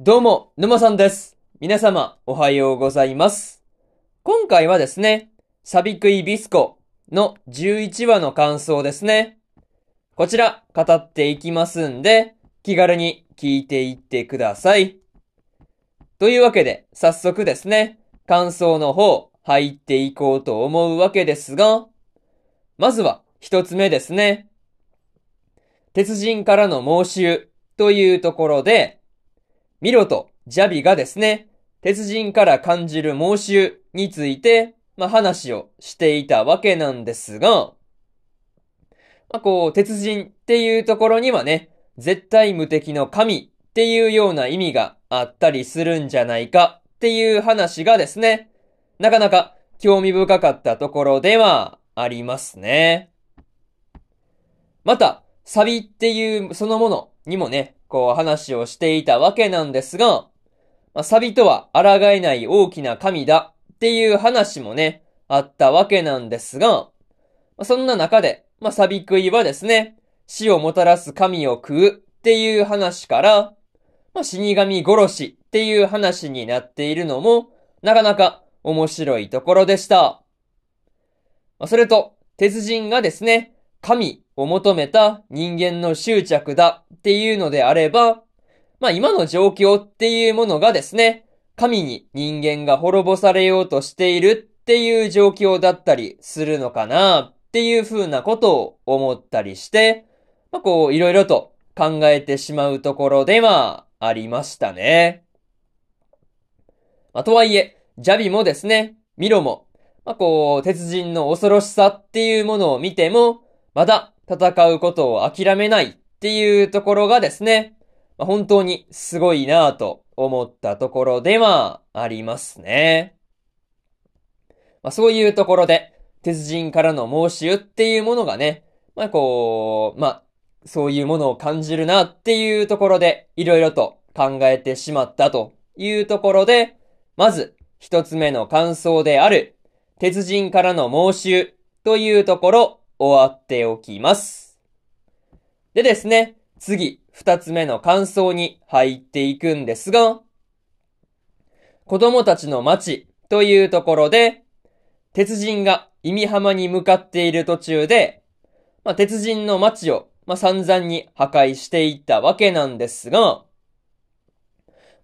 どうも、沼さんです。皆様、おはようございます。今回はですね、サビクイビスコの11話の感想ですね。こちら、語っていきますんで、気軽に聞いていってください。というわけで、早速ですね、感想の方、入っていこうと思うわけですが、まずは、一つ目ですね。鉄人からの申し入というところで、ミロとジャビがですね、鉄人から感じる申し入について、まあ、話をしていたわけなんですが、まあ、こう、鉄人っていうところにはね、絶対無敵の神っていうような意味があったりするんじゃないかっていう話がですね、なかなか興味深かったところではありますね。また、サビっていうそのものにもね、こう話をしていたわけなんですが、まあ、サビとは抗えない大きな神だっていう話もね、あったわけなんですが、まあ、そんな中で、まあ、サビ食いはですね、死をもたらす神を食うっていう話から、まあ、死神殺しっていう話になっているのも、なかなか面白いところでした。まあ、それと、鉄人がですね、神を求めた人間の執着だっていうのであれば、まあ今の状況っていうものがですね、神に人間が滅ぼされようとしているっていう状況だったりするのかなっていう風なことを思ったりして、まあこういろいろと考えてしまうところではありましたね。まあとはいえ、ジャビもですね、ミロも、まあこう鉄人の恐ろしさっていうものを見ても、まだ戦うことを諦めないっていうところがですね、まあ、本当にすごいなぁと思ったところではありますね。まあ、そういうところで、鉄人からの申し入っていうものがね、まあこう、まあ、そういうものを感じるなっていうところで、いろいろと考えてしまったというところで、まず、一つ目の感想である、鉄人からの申し入というところ、終わっておきます。でですね、次、二つ目の感想に入っていくんですが、子供たちの町というところで、鉄人が意味浜に向かっている途中で、まあ、鉄人の町を、まあ、散々に破壊していったわけなんですが、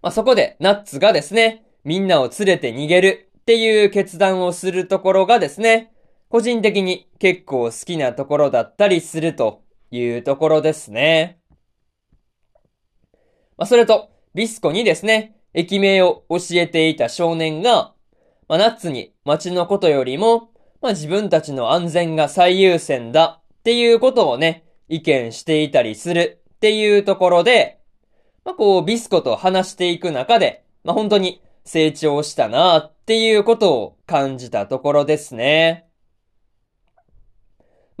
まあ、そこでナッツがですね、みんなを連れて逃げるっていう決断をするところがですね、個人的に結構好きなところだったりするというところですね。まあ、それと、ビスコにですね、駅名を教えていた少年が、まあ、ナッツに街のことよりも、まあ、自分たちの安全が最優先だっていうことをね、意見していたりするっていうところで、まあ、こう、ビスコと話していく中で、まあ、本当に成長したなっていうことを感じたところですね。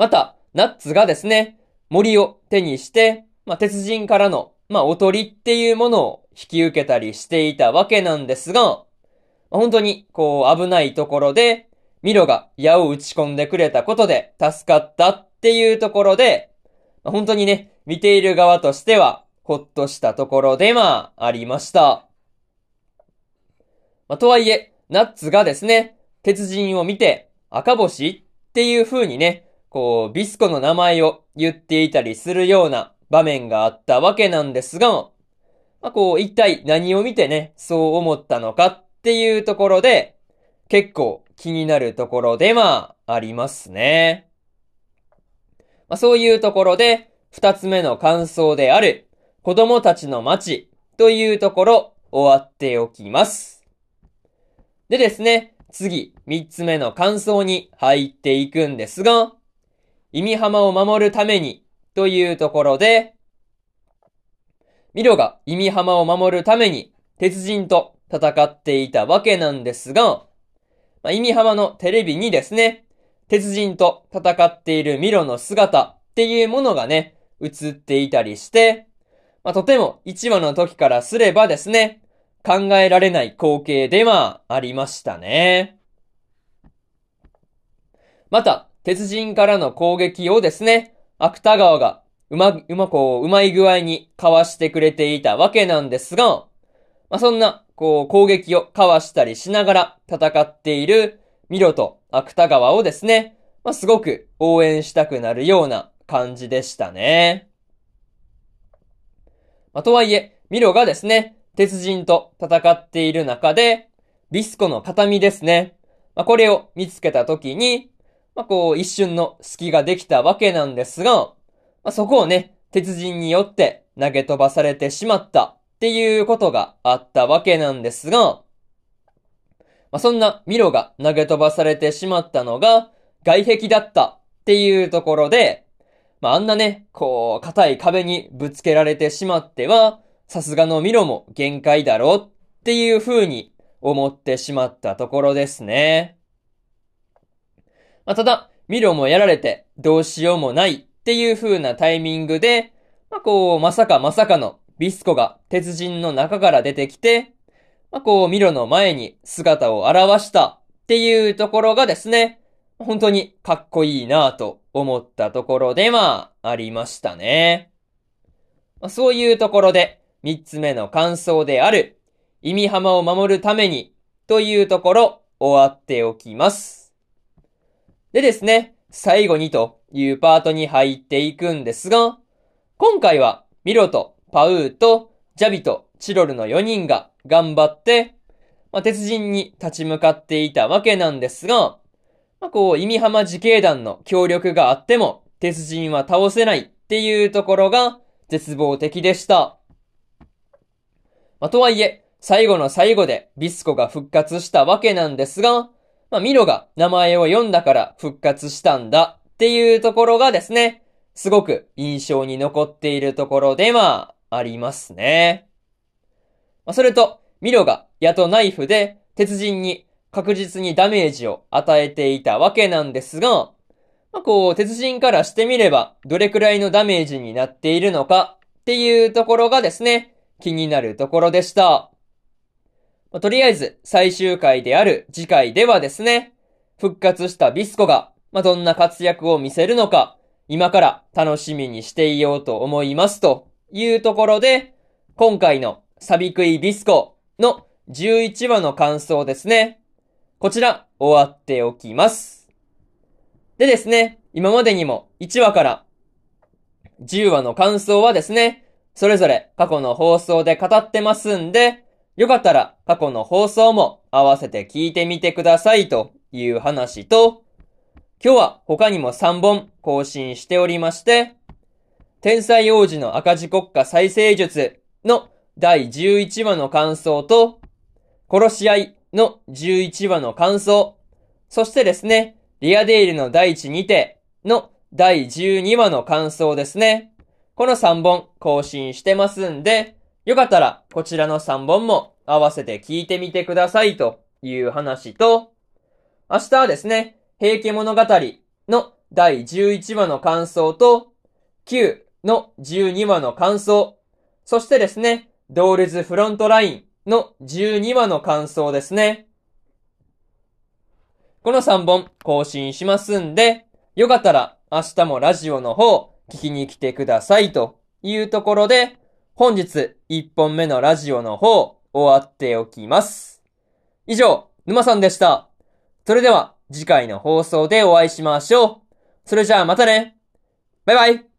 また、ナッツがですね、森を手にして、まあ、鉄人からの、まあ、おとりっていうものを引き受けたりしていたわけなんですが、ま、本当に、こう、危ないところで、ミロが矢を打ち込んでくれたことで助かったっていうところで、ま、本当にね、見ている側としては、ほっとしたところでまあ、ありました。まあ、とはいえ、ナッツがですね、鉄人を見て、赤星っていう風にね、こう、ビスコの名前を言っていたりするような場面があったわけなんですが、まあ、こう、一体何を見てね、そう思ったのかっていうところで、結構気になるところではありますね。まあ、そういうところで、二つ目の感想である、子供たちの街というところ、終わっておきます。でですね、次、三つ目の感想に入っていくんですが、意味浜を守るためにというところで、ミロが意味浜を守るために鉄人と戦っていたわけなんですが、まあ、意味浜のテレビにですね、鉄人と戦っているミロの姿っていうものがね、映っていたりして、まあ、とても1話の時からすればですね、考えられない光景ではありましたね。また、鉄人からの攻撃をですね、芥川がうま、うまこう、うまい具合にかわしてくれていたわけなんですが、まあ、そんな、こう、攻撃をかわしたりしながら戦っているミロと芥川をですね、まあ、すごく応援したくなるような感じでしたね。まあ、とはいえ、ミロがですね、鉄人と戦っている中で、ビスコの形見ですね。まあ、これを見つけた時に、まあ、こう、一瞬の隙ができたわけなんですが、まあ、そこをね、鉄人によって投げ飛ばされてしまったっていうことがあったわけなんですが、まあ、そんなミロが投げ飛ばされてしまったのが外壁だったっていうところで、まあ、あんなね、こう、硬い壁にぶつけられてしまっては、さすがのミロも限界だろうっていう風に思ってしまったところですね。まあ、ただ、ミロもやられてどうしようもないっていう風なタイミングで、まあ、こう、まさかまさかのビスコが鉄人の中から出てきて、まあ、こう、ミロの前に姿を現したっていうところがですね、本当にかっこいいなぁと思ったところでまあ、ありましたね。まあ、そういうところで、三つ目の感想である、意味浜を守るために、というところ、終わっておきます。でですね、最後にというパートに入っていくんですが、今回はミロとパウーとジャビとチロルの4人が頑張って、まあ、鉄人に立ち向かっていたわけなんですが、まあ、こう、意味浜自警団の協力があっても、鉄人は倒せないっていうところが絶望的でした。まあ、とはいえ、最後の最後でビスコが復活したわけなんですが、まあ、ミロが名前を読んだから復活したんだっていうところがですね、すごく印象に残っているところではありますね。まあ、それと、ミロが矢とナイフで鉄人に確実にダメージを与えていたわけなんですが、まあ、こう、鉄人からしてみれば、どれくらいのダメージになっているのかっていうところがですね、気になるところでした。まあ、とりあえず、最終回である次回ではですね、復活したビスコが、まあ、どんな活躍を見せるのか、今から楽しみにしていようと思いますというところで、今回のサビクイビスコの11話の感想ですね。こちら、終わっておきます。でですね、今までにも1話から10話の感想はですね、それぞれ過去の放送で語ってますんで、よかったら過去の放送も合わせて聞いてみてくださいという話と、今日は他にも3本更新しておりまして、天才王子の赤字国家再生術の第11話の感想と、殺し合いの11話の感想、そしてですね、リアデイルの第一にての第12話の感想ですね。この3本更新してますんで、よかったら、こちらの3本も合わせて聞いてみてくださいという話と、明日はですね、平家物語の第11話の感想と、9の12話の感想、そしてですね、ドールズフロントラインの12話の感想ですね。この3本更新しますんで、よかったら明日もラジオの方聞きに来てくださいというところで、本日1本目のラジオの方、終わっておきます。以上、沼さんでした。それでは、次回の放送でお会いしましょう。それじゃあまたね。バイバイ。